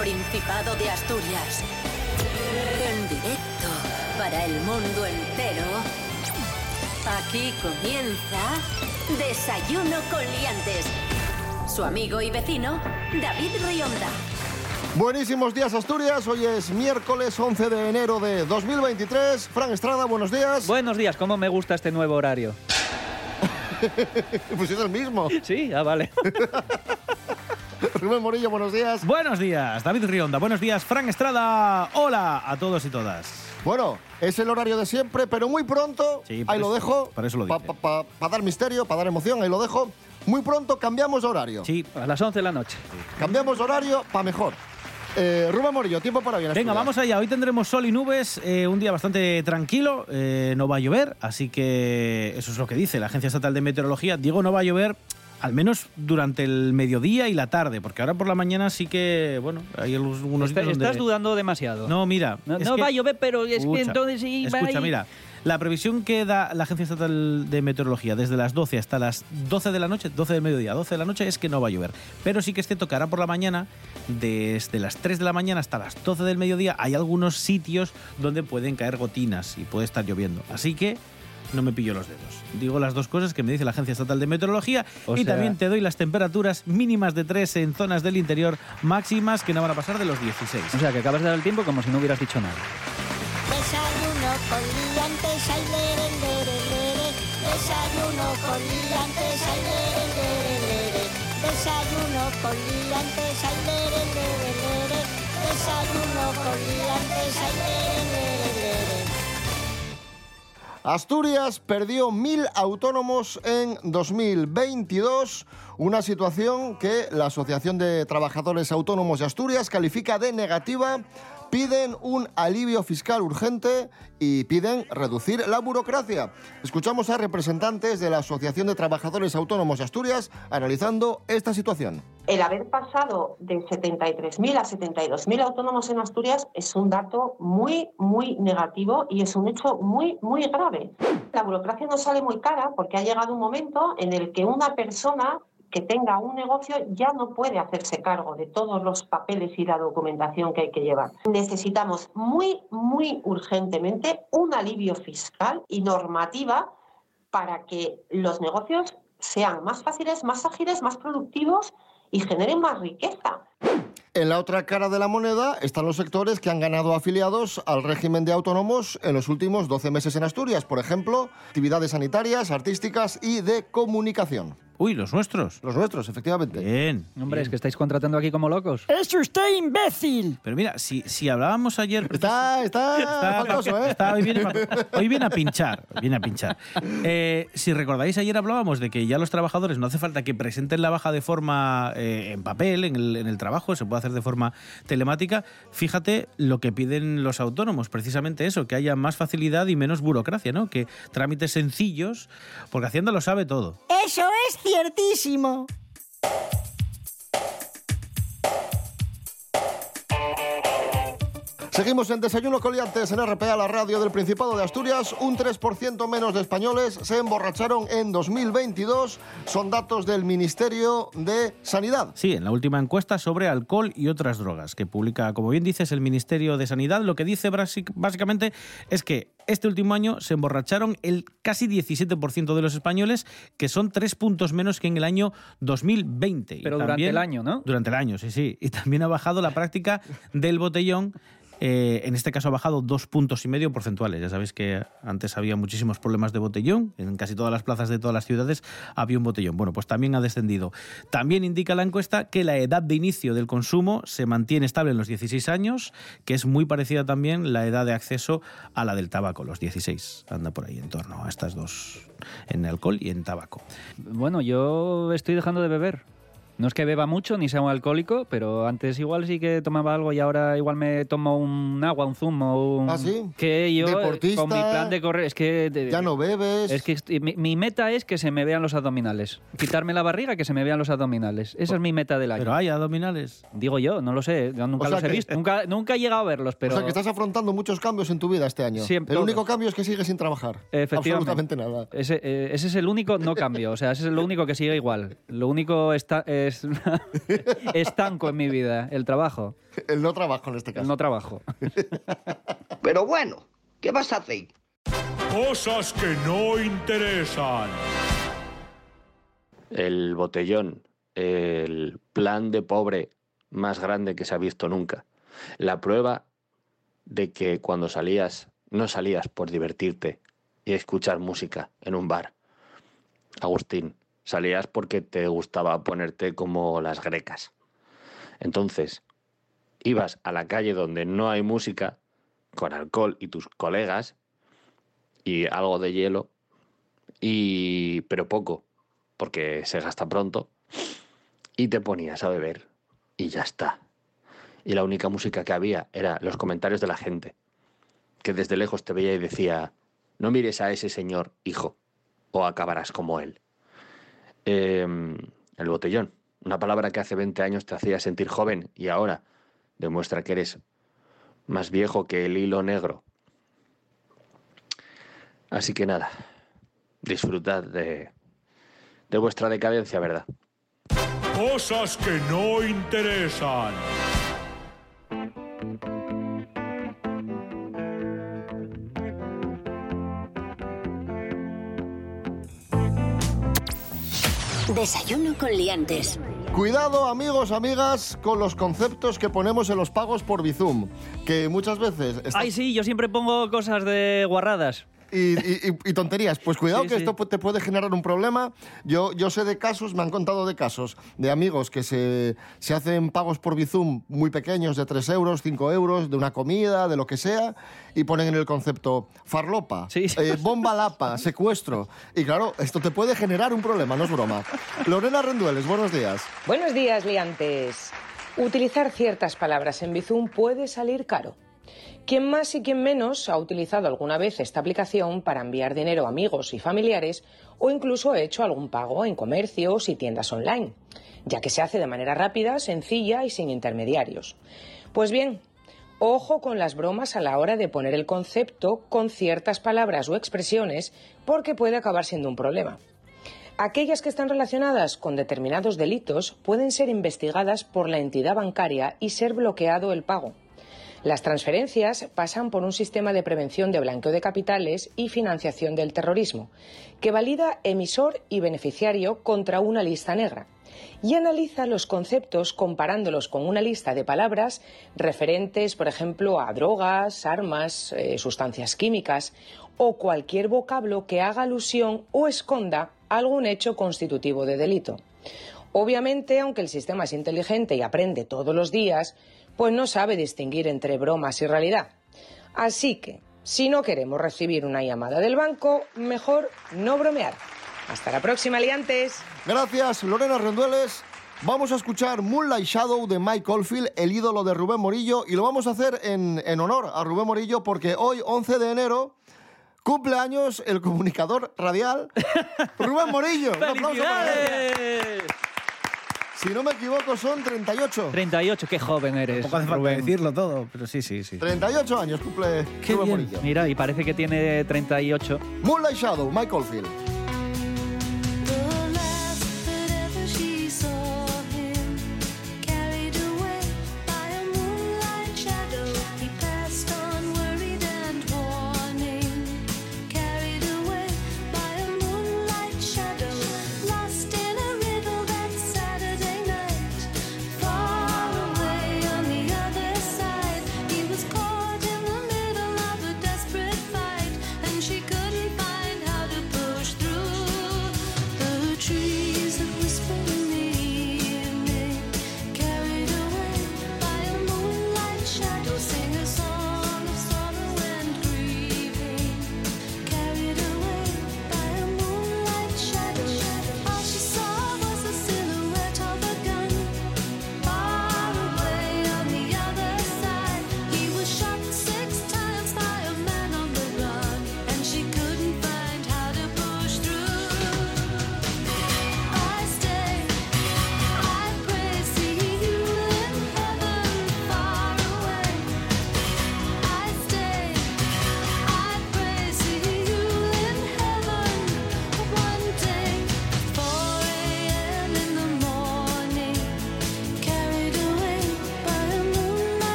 Principado de Asturias. En directo para el mundo entero. Aquí comienza Desayuno con Liantes. Su amigo y vecino, David Rionda. Buenísimos días Asturias, hoy es miércoles 11 de enero de 2023. Fran Estrada, buenos días. Buenos días, ¿cómo me gusta este nuevo horario? pues es el mismo. Sí, ah, vale. Rubén Morillo, buenos días. Buenos días, David Rionda. Buenos días, Fran Estrada. Hola a todos y todas. Bueno, es el horario de siempre, pero muy pronto, Sí, ahí lo dejo, por eso lo para dar misterio, para dar emoción, ahí lo dejo. Muy pronto cambiamos horario. Sí, A las 11 de la noche. Cambiamos horario para mejor. Eh, Rubén Morillo, tiempo para bien. venga, vamos allá. Hoy tendremos sol y nubes, eh, un día bastante tranquilo, eh, no va a llover, así que eso es lo que dice la Agencia Estatal de Meteorología. Digo, no va a llover al menos durante el mediodía y la tarde, porque ahora por la mañana sí que, bueno, hay algunos Está- donde- Estás dudando demasiado. No, mira. No, es no que- va a llover, pero es Escucha, que entonces sí va a Escucha, ir- mira. La previsión que da la Agencia Estatal de Meteorología desde las 12 hasta las 12 de la noche, 12 del mediodía, 12 de la noche, es que no va a llover. Pero sí que es cierto que ahora por la mañana, desde las 3 de la mañana hasta las 12 del mediodía, hay algunos sitios donde pueden caer gotinas y puede estar lloviendo. Así que no me pillo los dedos. Digo las dos cosas que me dice la Agencia Estatal de Meteorología O y sea- también te doy las temperaturas mínimas de 3 en zonas del interior, máximas que no van a pasar de los 16. O sea, que acabas de dar el tiempo como si no hubieras dicho nada. Desayuno con liantes, ay, lere, lere, lere. Desayuno con liantes, ay, lere, lere, lere. Desayuno con liantes, ay, lere, lere, lere. Desayuno con liantes, ay, lere, lere, lere. Asturias perdió mil autónomos en 2022, una situación que la Asociación de Trabajadores Autónomos de Asturias califica de negativa. Piden un alivio fiscal urgente y piden reducir la burocracia. Escuchamos a representantes de la Asociación de Trabajadores Autónomos de Asturias analizando esta situación. El haber pasado de 73.000 a 72.000 autónomos en Asturias es un dato muy, muy negativo y es un hecho muy, muy grave. La burocracia nos sale muy cara porque ha llegado un momento en el que una persona que tenga un negocio ya no puede hacerse cargo de todos los papeles y la documentación que hay que llevar. Necesitamos muy, muy urgentemente un alivio fiscal y normativa para que los negocios sean más fáciles, más ágiles, más productivos y generen más riqueza. En la otra cara de la moneda están los sectores que han ganado afiliados al régimen de autónomos en los últimos 12 meses en Asturias. Por ejemplo, actividades sanitarias, artísticas y de comunicación. Uy, los nuestros. Los nuestros, efectivamente. Bien. Hombre, bien. es que estáis contratando aquí como locos. ¡Es usted imbécil! Pero mira, si, si hablábamos ayer... Está, está, Está- faltoso, ¿eh? está- hoy, viene, hoy viene a pinchar. Viene a pinchar. Eh, si recordáis, ayer hablábamos de que ya los trabajadores no hace falta que presenten la baja de forma eh, en papel, en el, en el trabajo, se puede hacer de forma telemática. Fíjate lo que piden los autónomos, precisamente eso, que haya más facilidad y menos burocracia, ¿no? Que trámites sencillos, porque Hacienda lo sabe todo. ¡Eso es ciertísimo! Seguimos en Desayuno Coliantes en RPA, la radio del Principado de Asturias. Un 3% menos de españoles se emborracharon en 2022. Son datos del Ministerio de Sanidad. Sí, en la última encuesta sobre alcohol y otras drogas que publica, como bien dices, el Ministerio de Sanidad, lo que dice básic- básicamente es que este último año se emborracharon el casi 17% de los españoles, que son tres puntos menos que en el año 2020. Y Pero durante el año, ¿no? Durante el año, sí, sí. Y también ha bajado la práctica del botellón. Eh, en este caso ha bajado dos puntos y medio porcentuales. Ya sabéis que antes había muchísimos problemas de botellón. En casi todas las plazas de todas las ciudades había un botellón. Bueno, pues también ha descendido. También indica la encuesta que la edad de inicio del consumo se mantiene estable en los 16 años, que es muy parecida también la edad de acceso a la del tabaco, los 16. Anda por ahí en torno a estas dos, en alcohol y en tabaco. Bueno, yo estoy dejando de beber. No es que beba mucho ni sea un alcohólico, pero antes igual sí que tomaba algo y ahora igual me tomo un agua, un zumo. Un... ¿Ah, sí? Que yo, eh, Deportista, con mi plan de correr, es que. de- Ya no bebes. Es que estoy- mi, mi meta es que se me vean los abdominales. Quitarme la barriga, que se me vean los abdominales. Esa es mi meta del año. Pero hay abdominales. Digo yo, no lo sé. yo nunca O sea los he visto. Nunca, nunca he llegado a verlos, pero. O sea, que estás afrontando muchos cambios en tu vida este año. Siempre, el todos. único cambio es que sigues sin trabajar. Efectivamente. Absolutamente nada. Ese, eh, ese es el único no cambio, o sea, ese es lo único que sigue igual. Lo único esta- eh, es estanco en mi vida, el trabajo. El no trabajo en este caso. No trabajo. Pero bueno, ¿qué vas a hacer? Cosas que no interesan. el botellón, el plan de pobre más grande que se ha visto nunca. La prueba de que cuando salías, no salías por divertirte y escuchar música en un bar. Agustín, salías porque te gustaba ponerte como las grecas. Entonces, ibas a la calle donde no hay música, con alcohol y tus colegas, y algo de hielo, y pero poco, porque se gasta pronto, y te ponías a beber y ya está. Y la única música que había era los comentarios de la gente, que desde lejos te veía y decía, no mires a ese señor, hijo, o acabarás como él. Em, el botellón, una palabra que hace 20 años te hacía sentir joven y ahora demuestra que eres más viejo que el hilo negro. Así que nada, disfrutad de, de vuestra decadencia, ¿verdad? Cosas que no interesan. Desayuno con liantes. Cuidado, amigos, amigas, con los conceptos que ponemos en los pagos por Bizum, que muchas veces... Ay, sí, yo siempre pongo cosas de guarradas. Y, y- y- tonterías. Pues cuidado Sí, que sí. esto te puede generar un problema. Yo, yo sé de casos, me han contado de casos de amigos que se, se hacen pagos por Bizum muy pequeños, de 3 euros, 5 euros, de una comida, de lo que sea, y ponen en el concepto farlopa, eh, bomba lapa, secuestro. Y claro, esto te puede generar un problema, no es broma. Lorena Rendueles, buenos días. Buenos días, liantes. Utilizar ciertas palabras en Bizum puede salir caro. Quien más y quien menos ha utilizado alguna vez esta aplicación para enviar dinero a amigos y familiares o incluso ha hecho algún pago en comercios y tiendas online, ya que se hace de manera rápida, sencilla y sin intermediarios. Pues bien, ojo con las bromas a la hora de poner el concepto con ciertas palabras o expresiones porque puede acabar siendo un problema. Aquellas que están relacionadas con determinados delitos pueden ser investigadas por la entidad bancaria y ser bloqueado el pago. Las transferencias pasan por un sistema de prevención de blanqueo de capitales y financiación del terrorismo, que valida emisor y beneficiario contra una lista negra y analiza los conceptos comparándolos con una lista de palabras referentes, por ejemplo, a drogas, armas, eh, sustancias químicas o cualquier vocablo que haga alusión o esconda algún hecho constitutivo de delito. Obviamente, aunque el sistema es inteligente y aprende todos los días, pues no sabe distinguir entre bromas y realidad. Así que, si no queremos recibir una llamada del banco, mejor no bromear. Hasta la próxima, liantes. Gracias, Lorena Rendueles. Vamos a escuchar Moonlight Shadow de Mike Oldfield, el ídolo de Rubén Morillo, y lo vamos a hacer en, en honor a Rubén Morillo porque hoy, 11 de enero, cumple años el comunicador radial Rubén Morillo. Un aplauso para él. Si no me equivoco, son 38. 38, qué joven eres. Tampoco hace falta decirlo todo, pero sí, sí, sí. 38 años cumple Qué Rubén bien. Morillo. Mira, y parece que tiene 38. Moonlight Shadow, Mike Oldfield.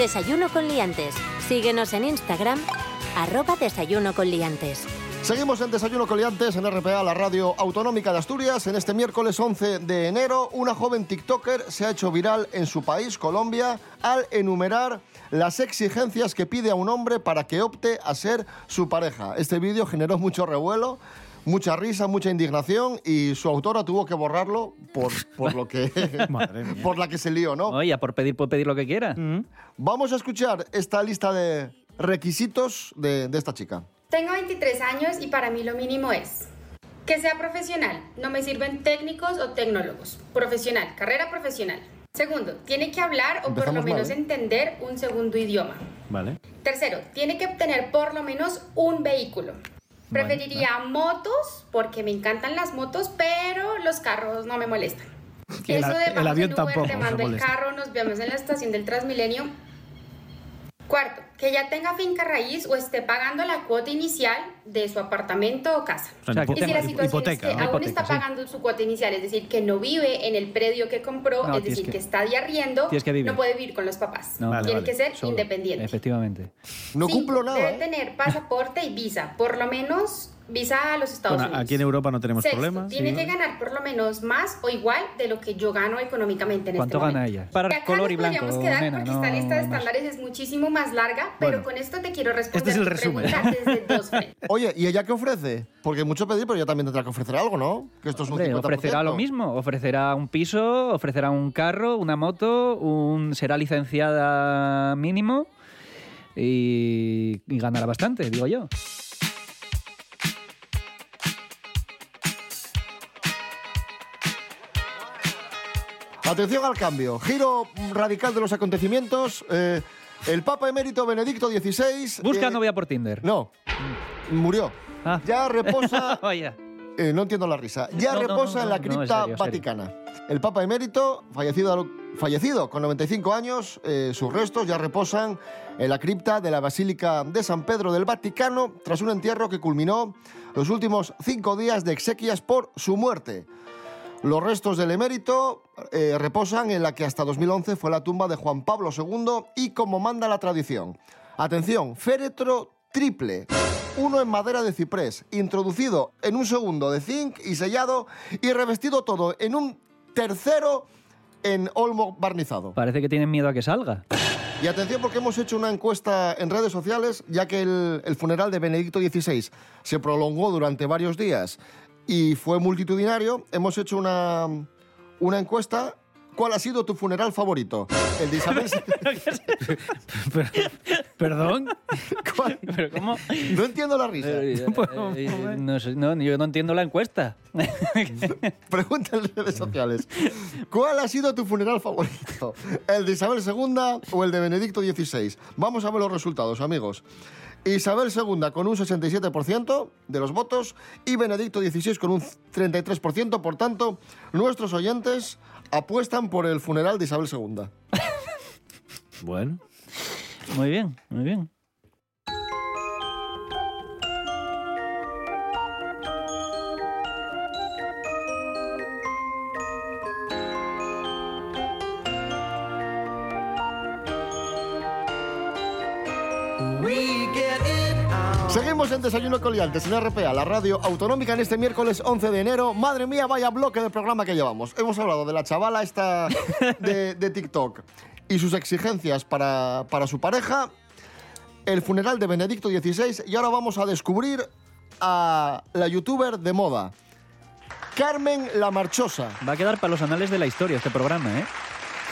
Desayuno con liantes. Síguenos en Instagram, arroba desayuno con liantes. Seguimos en Desayuno Coliantes en RPA, la radio autonómica de Asturias. En este miércoles 11 de enero, una joven TikToker se ha hecho viral en su país, Colombia, al enumerar las exigencias que pide a un hombre para que opte a ser su pareja. Este vídeo generó mucho revuelo, mucha risa, mucha indignación y su autora tuvo que borrarlo por, por lo que por la que se lió, ¿no? Oye, por pedir, puede pedir lo que quiera. Vamos a escuchar esta lista de requisitos de, de esta chica. Tengo 23 años y para mí lo mínimo es que sea profesional. No me sirven técnicos o tecnólogos. Profesional, carrera profesional. Segundo, tiene que hablar o por lo menos mal, ¿eh? entender un segundo idioma. Vale. Tercero, tiene que obtener por lo menos un vehículo. Preferiría motos porque me encantan las motos, pero los carros no me molestan. El Eso de el avión Uber, tampoco te mando el carro, nos vemos en la estación del Transmilenio. Cuarto, que ya tenga finca raíz o esté pagando la cuota inicial de su apartamento o casa. O sea, y si la situación hipoteca, es que ¿no? aún Hipoteca, está sí. pagando su cuota inicial, es decir, que no vive en el predio que compró, No, es decir, que- que, está de arriendo, tienes que vivir. no puede vivir con los papás. No. Vale, Tiene vale. que ser Solo. independiente. Efectivamente. No Cinco, cumplo nada. Debe ¿eh? tener pasaporte y visa, por lo menos visa a los Estados Bueno, Unidos. aquí en Europa no tenemos Sexto, problemas. Tiene sí. que ganar por lo menos más o igual de lo que yo gano económicamente en ¿Cuánto este gana momento. ella? Para Y acá color y nos blanco, podríamos quedar nena, porque no esta lista de estándares es muchísimo más larga, pero Bueno. con esto te quiero responder Este es el resumen. desde dos. Oye, ¿y ella qué ofrece? Porque mucho pedir, pero ella también tendrá que ofrecer algo, ¿no? Que esto es un Hombre, 50%. ofrecerá lo mismo, ofrecerá un piso, ofrecerá un carro, una moto, un, será licenciada mínimo y, y ganará bastante, digo yo. Atención al cambio. Giro radical de los acontecimientos. Eh, el Papa emérito Benedicto XVI. Busca eh, novia por Tinder. No. Murió. Ya reposa. Vaya. Eh, no entiendo la risa. Ya No, no, reposa no, en la no, cripta no, serio, serio. vaticana. El Papa emérito, fallecido, fallecido con 95 años, eh, sus restos ya reposan en la cripta de la Basílica de San Pedro del Vaticano tras un entierro que culminó los últimos cinco días de exequias por su muerte. Los restos del emérito eh, reposan en la que hasta 2011 fue la tumba de Juan Pablo II y como manda la tradición. Atención, féretro triple, uno en madera de ciprés, introducido en un segundo de zinc y sellado y revestido todo en un tercero en olmo barnizado. Parece que tienen miedo a que salga. Y atención porque hemos hecho una encuesta en redes sociales, ya que el, el funeral de Benedicto XVI se prolongó durante varios días y fue multitudinario. Hemos hecho una, una encuesta. ¿Cuál ha sido tu funeral favorito? El de Isabel. ¿Perdón? ¿Pero cómo? No entiendo la risa. Eh, eh, no sé, no, yo no entiendo la encuesta. Pregunta en redes sociales. ¿Cuál ha sido tu funeral favorito? ¿El de Isabel II o el de Benedicto XVI? Vamos a ver los resultados, amigos. Isabel II con un 67% de los votos y Benedicto XVI con un 33%. Por tanto, nuestros oyentes apuestan por el funeral de Isabel II. Bueno. Muy bien, muy bien. Seguimos en Desayuno Coliantes en RPA, la radio autonómica en este miércoles 11 de enero. Madre mía, vaya bloque de programa que llevamos. Hemos hablado de la chavala esta de, de TikTok y sus exigencias para, para su pareja, el funeral de Benedicto XVI y ahora vamos a descubrir a la youtuber de moda, Carmen La Marchosa. Va a quedar para los anales de la historia este programa, ¿eh?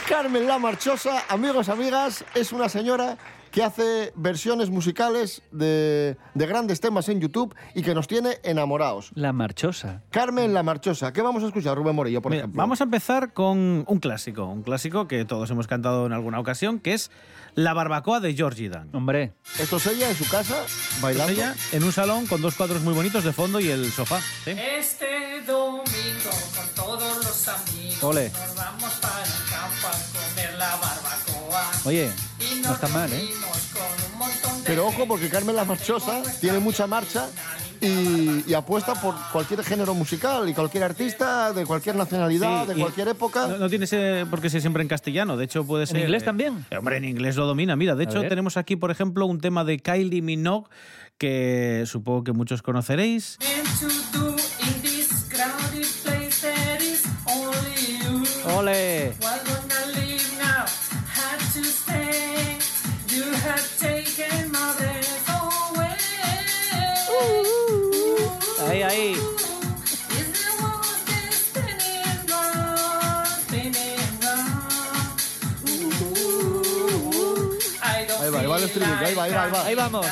Carmen La Marchosa, amigos, amigas, es una señora que hace versiones musicales de, de grandes temas en YouTube y que nos tiene enamorados. La marchosa. Carmen La Marchosa. ¿Qué vamos a escuchar, Rubén Morillo, por Mira, ejemplo? vamos a empezar con un clásico, un clásico que todos hemos cantado en alguna ocasión, que es La barbacoa de Georgie Dan. Hombre. Esto es ella en su casa, Esto bailando. es ella en un salón con dos cuadros muy bonitos de fondo y el sofá. ¿sí? Este domingo con todos los amigos Ole. nos vamos para el campo a comer la barbacoa. Oye, no está mal, ¿eh? Pero ojo, porque Carmen La Marchosa tiene mucha marcha y, y apuesta por cualquier género musical y cualquier artista de cualquier nacionalidad, Sí, de cualquier época. No, no tiene ser- por qué ser siempre en castellano, de hecho puede ser... inglés eh, también? eh, Hombre, en inglés lo domina. Mira, de A hecho ver. tenemos aquí, por ejemplo, un tema de Kylie Minogue que supongo que muchos conoceréis. Ahí va, ahí va el estribillo, ahí va, ahí va, ahí va. Ahí vamos.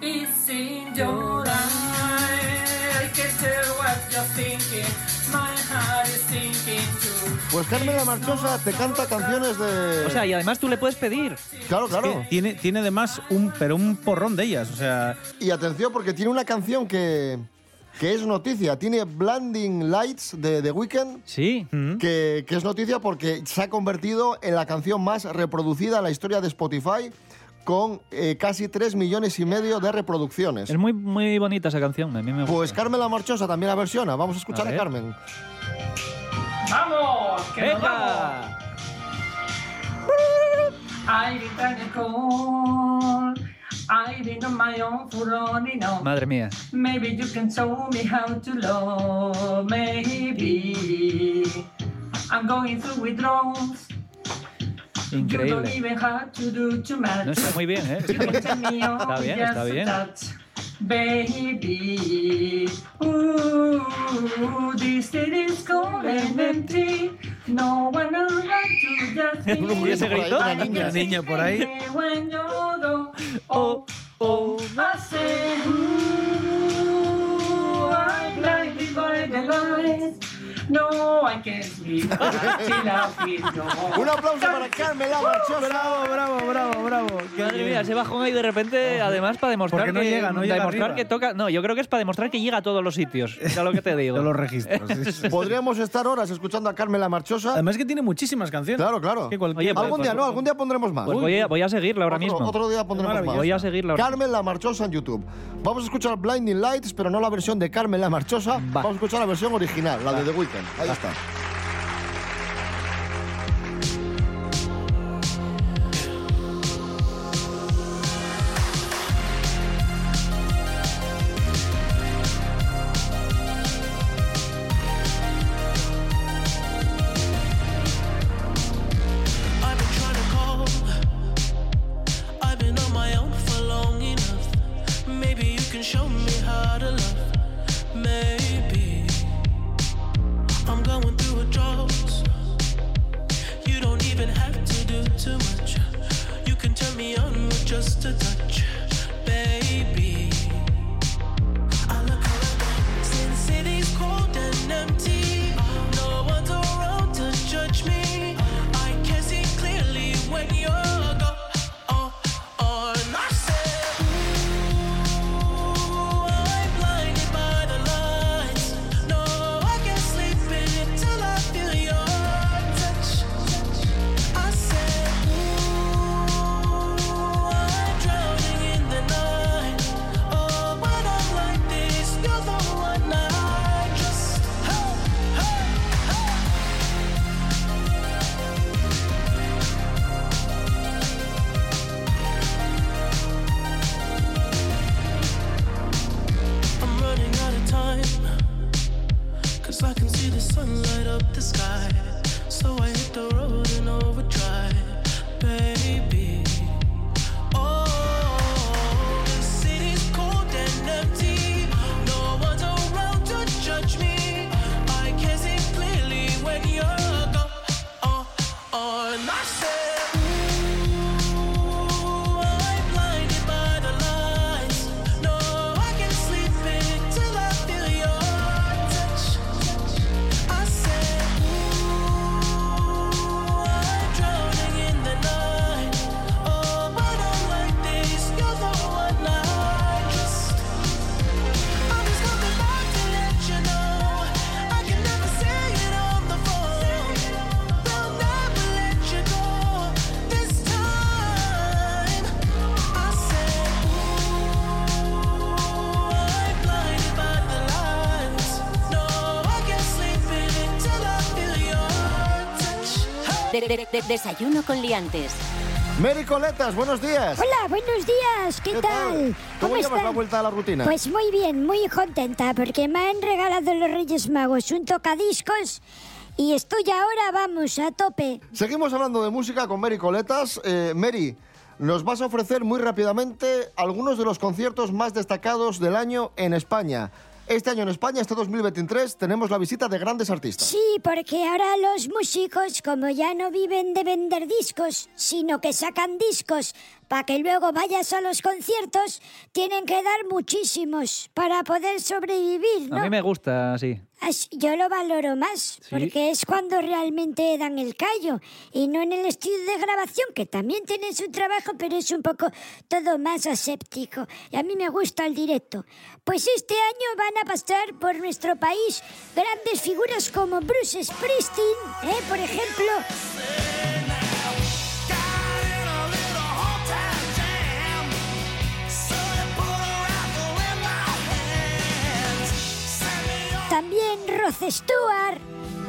It's in your eyes. I can tell what you're thinking. My heart is thinking too. Pues Carmen La Marchosa te canta canciones de... O sea, y además tú le puedes pedir. claro, Que claro. tiene, tiene además un, pero un porrón de ellas. O sea, Y atención porque tiene una canción que, que es noticia. Tiene Blinding Lights de The Weeknd. Sí. Que, que es noticia porque se ha convertido en la canción más reproducida en la historia de Spotify con eh, casi 3 millones y medio de reproducciones. Es muy, muy bonita esa canción. A mí me gusta. Pues Carmen La Marchosa también la versiona. Vamos a escuchar A a. Carmen. ¡Vamos! ¡Que nos vamos! ¡Venga! I. I my own. Madre mía. Maybe you can show me how to love. Maybe I'm going through withdrawals. You don't Increíble. even have to do too much. No está muy bien, ¿eh? You can tell me all Está bien, está bien. Baby, ooh, this city's cold and empty. No one around to just ¿Y ese grito? Una niña. niña por ahí. Oh, oh, I say, ooh, I'm blinded by the lights. No, I can't sleep till I feel no more. Un aplauso para Carmen La Marchosa. bravo, bravo, bravo, bravo. Qué Madre mía, ese bajón ahí de repente, además para demostrar no que llega, no llega demostrar arriba. que toca, no, yo creo que es para demostrar que llega a todos los sitios. Es lo que te digo. De los registros. sí. Podríamos estar horas escuchando a Carmen La Marchosa. Además que tiene muchísimas canciones. Claro, claro. Que cualquier- Oye, pues- algún día no, algún día pondremos más. Pues voy a, voy a seguirla ahora otro, mismo. otro día pondremos más. Voy a seguirla ahora Carmen La Marchosa en YouTube. Vamos a escuchar Blinding Lights, pero no la versión de Carmen La Marchosa. Vamos a escuchar la versión original, la de The Weeknd. Ahí está. De- de- de- desayuno con liantes. Mary Coletas, buenos días. Hola, buenos días, ¿qué, tal? ¿Cómo, llevas están? la vuelta a la rutina? Pues muy bien, muy contenta porque me han regalado los Reyes Magos un tocadiscos y estoy ahora, vamos, a tope. Seguimos hablando de música con Mary Coletas. Eh, Mary, nos vas a ofrecer muy rápidamente algunos de los conciertos más destacados del año en España. Este año en España, este 2023, tenemos la visita de grandes artistas. Sí, porque ahora los músicos, como ya no viven de vender discos, sino que sacan discos para que luego vayas a los conciertos, tienen que dar muchísimos para poder sobrevivir, A mí me gusta así. As- Yo lo valoro más, Sí. porque es cuando realmente dan el callo y no en el estudio de grabación, que también tiene su trabajo, pero es un poco todo más aséptico. Y a mí me gusta el directo. Pues este año van a pasar por nuestro país grandes figuras como Bruce Springsteen, ¿eh? por ejemplo. También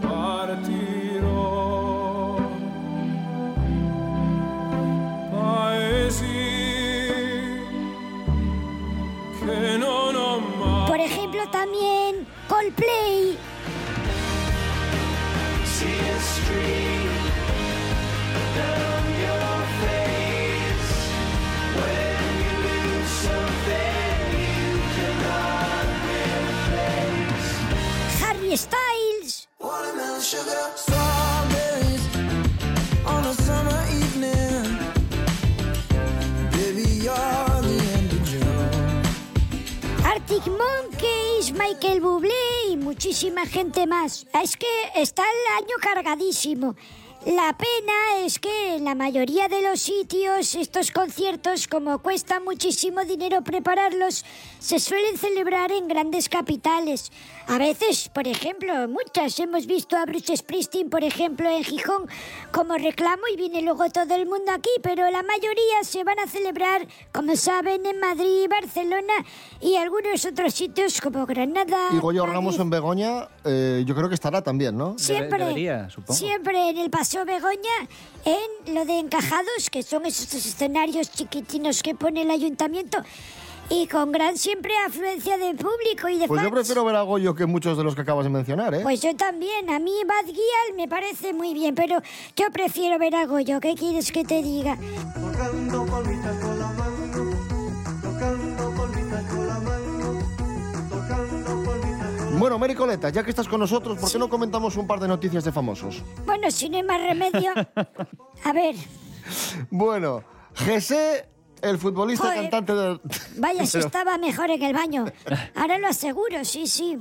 Partirò paesi Por ejemplo, también Coldplay. Gente más. Es que está el año cargadísimo. La pena es que en la mayoría de los sitios estos conciertos, como cuesta muchísimo dinero prepararlos, se suelen celebrar en grandes capitales. A veces, por ejemplo, muchas hemos visto a Bruce Springsteen, por ejemplo, en Gijón como reclamo y viene luego todo el mundo aquí, pero la mayoría se van a celebrar, como saben, en Madrid, Barcelona y algunos otros sitios como Granada. Y Goyo Ramos en Begoña, eh, yo creo que estará también, ¿no? Siempre, debería, supongo. siempre en el Paseo Begoña, en lo de encajados, que son esos escenarios chiquitinos que pone el ayuntamiento, y con gran siempre afluencia de público y de Pues yo prefiero ver a Goyo que muchos de los que acabas de mencionar, ¿eh? Pues yo también, a mí Bad Gyal me parece muy bien, pero yo prefiero ver a Goyo, ¿qué quieres que te diga? Tocando palmitas con la mano, tocando palmitas con la mano, tocando palmitas Bueno, Mary Coleta, ya que estás con nosotros, ¿por qué no comentamos un par de noticias de famosos? Bueno, si no hay más remedio, a ver, Bueno, José, el futbolista Joder. cantante de... vaya si estaba mejor en el baño. Ahora lo aseguro, sí, sí.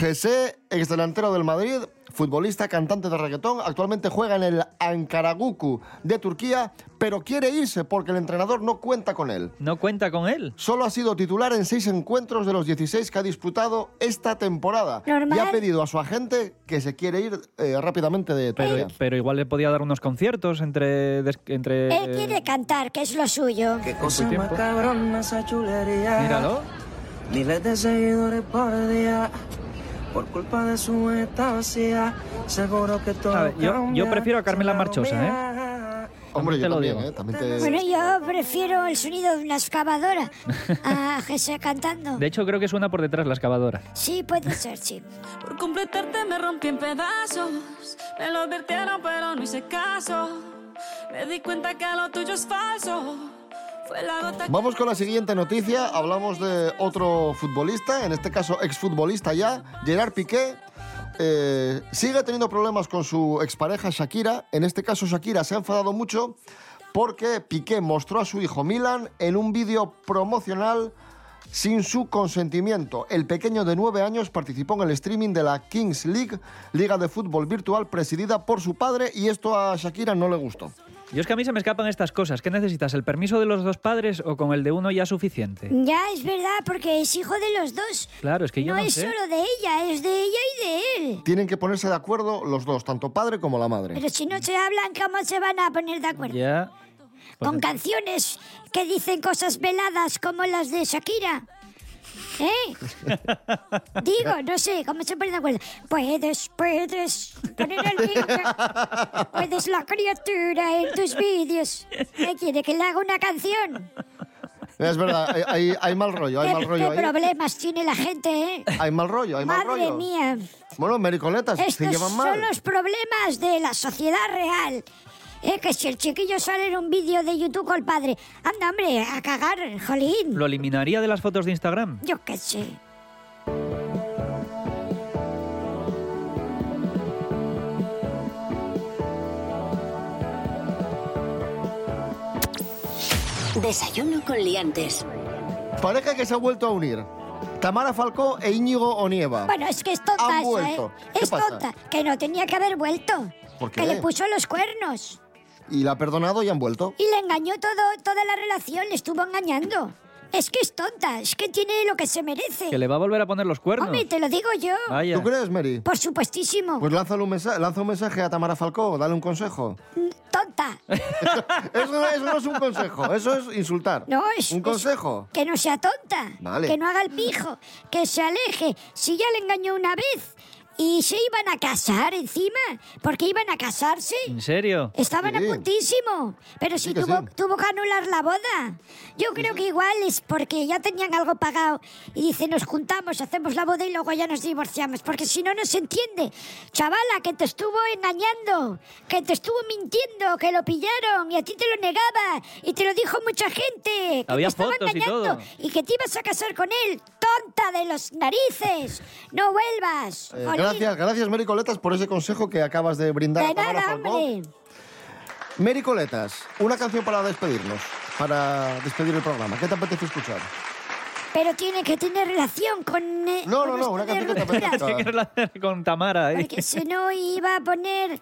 José, exdelantero del Madrid, futbolista, cantante de reggaetón, actualmente juega en el Ankaraguku de Turquía, pero quiere irse porque el entrenador no cuenta con él. ¿No cuenta con él? Solo ha sido titular en seis encuentros de los 16 que ha disputado esta temporada. Normal. Y ha pedido a su agente que se quiere ir eh, rápidamente de Pero, Turquía. pero igual le podía dar unos conciertos entre... des- entre Él quiere cantar, que es lo suyo. Qué cosa más cabrona esa chulería. Míralo. Miles de seguidores por día. Por culpa de su esta vacía. Seguro que todo A ver, yo, yo prefiero a Carmela Marchosa, ¿eh? Hombre, yo también. ¿eh? También te... Bueno, yo prefiero el sonido de una excavadora a José cantando. De hecho, creo que suena por detrás la excavadora. Sí, puede ser, sí. Por completarte me rompí en pedazos. Me lo advirtieron, pero no hice caso. Me di cuenta que lo tuyo es falso. Vamos con la siguiente noticia. Hablamos de otro futbolista, en este caso exfutbolista ya, Gerard Piqué. Eh, sigue teniendo problemas con su expareja Shakira. En este caso Shakira se ha enfadado mucho porque Piqué mostró a su hijo Milan en un vídeo promocional sin su consentimiento. El pequeño de nueve años participó en el streaming de la Kings League, liga de fútbol virtual presidida por su padre, y esto a Shakira no le gustó. Yo es que a mí se me escapan estas cosas. ¿Qué necesitas? ¿El permiso de los dos padres o con el de uno ya suficiente? Ya, es verdad, porque es hijo de los dos. Claro, es que yo no, es sé. solo de ella, es de ella y de él. Tienen que ponerse de acuerdo los dos, tanto padre como la madre. Pero si no se hablan, ¿cómo se van a poner de acuerdo? Ya. Pues Con canciones que dicen cosas veladas como las de Shakira. ¿Eh? Digo, no sé, ¿cómo se ponen de acuerdo? Puedes, puedes poner el niño, puedes la criatura en tus vídeos. ¿Qué quiere que le haga una canción? Es verdad, hay, hay- hay mal rollo, hay ¿Qué, mal rollo qué ahí. problemas tiene la gente, eh? Hay mal rollo, hay mal Madre rollo. mía. Bueno, Mericoletas, se Estos llevan son mal. los problemas de la sociedad real. Eh, que si el chiquillo sale en un vídeo de YouTube con el padre, anda, hombre, a cagar, jolín. ¿Lo eliminaría de las fotos de Instagram? Yo qué sé. Desayuno con liantes. Pareja que se ha vuelto a unir. Tamara Falcó e Íñigo Onieva. Bueno, es que es tonta Han esa, vuelto. ¿eh? ¿Qué Es pasa? tonta, que no tenía que haber vuelto. ¿Por Que le puso los cuernos. Y la ha perdonado y han vuelto. Y le engañó todo, toda la relación, le estuvo engañando. Es que es tonta, es que tiene lo que se merece. Que le va a volver a poner los cuernos. Hombre, te lo digo yo. Vaya. ¿Tú crees, Mary? Por supuestísimo. Pues lánzale un mensaje, lanza un mensaje a Tamara Falcó, dale un consejo. Tonta. Eso, eso no es un consejo, eso es insultar. No, es... ¿Un es- consejo? que no sea tonta. Vale. Que no haga el pijo. Que se aleje. Si ya le engañó una vez y se iban a casar encima, porque iban a casarse. ¿En serio? Estaban a puntísimo, pero si Sí que tuvo, sí. tuvo que anular la boda. Yo creo que igual es porque ya tenían algo pagado y dice nos juntamos, hacemos la boda y luego ya nos divorciamos, porque si no no se entiende. Chavala, que te estuvo engañando, que te estuvo mintiendo, que lo pillaron y a ti te lo negaba y te lo dijo mucha gente, que Había te estaba fotos y engañando todo. y que te ibas a casar con él. Tonta de los narices, no vuelvas. Eh. Gracias, gracias, Mary Coletas, por ese consejo que acabas de brindar De a Tamara nada, Falcó. hombre. Mary Coletas, una canción para despedirnos, para despedir el programa. ¿Qué te apetece escuchar? Pero tiene que tener relación con... eh, No, con no, no, esto una canción que te apetezca. ¿Qué quieres hacer con Tamara? eh? Porque si no iba a poner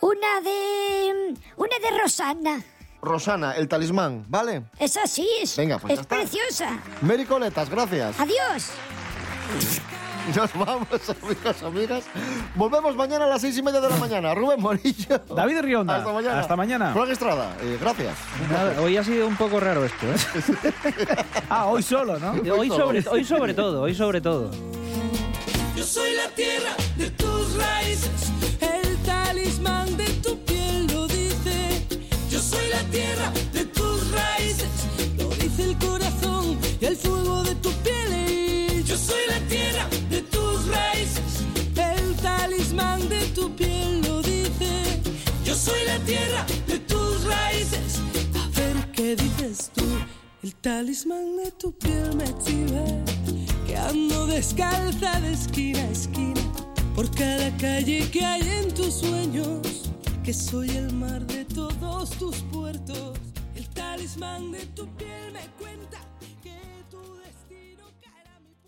una de... Una de Rosana. Rosana, el talismán, ¿vale? Esa sí es, Venga, pues ya es está. preciosa. Mary Coletas, gracias. Adiós. Nos vamos, amigos, amigas. Volvemos mañana a las seis y media de la mañana. Rubén Morillo. David Rionda. Hasta mañana. Hasta mañana. Frank Estrada, eh, gracias. Nada, hoy ha sido un poco raro esto, ¿eh? Ah, hoy solo, ¿no? Hoy sobre, hoy sobre todo, hoy sobre todo. Yo soy la tierra de tus raíces, el talismán de tu piel lo dice. Yo soy la tierra de tus raíces, lo dice el corazón y el fuego de tu piel. Yo soy la tierra talismán de tu piel lo dice. Yo soy la tierra de tus raíces. A ver qué dices tú, el talismán de tu piel me chiva que ando descalza de esquina a esquina por cada calle que hay en tus sueños, que soy el mar de todos tus puertos, el talismán de tu piel me cuenta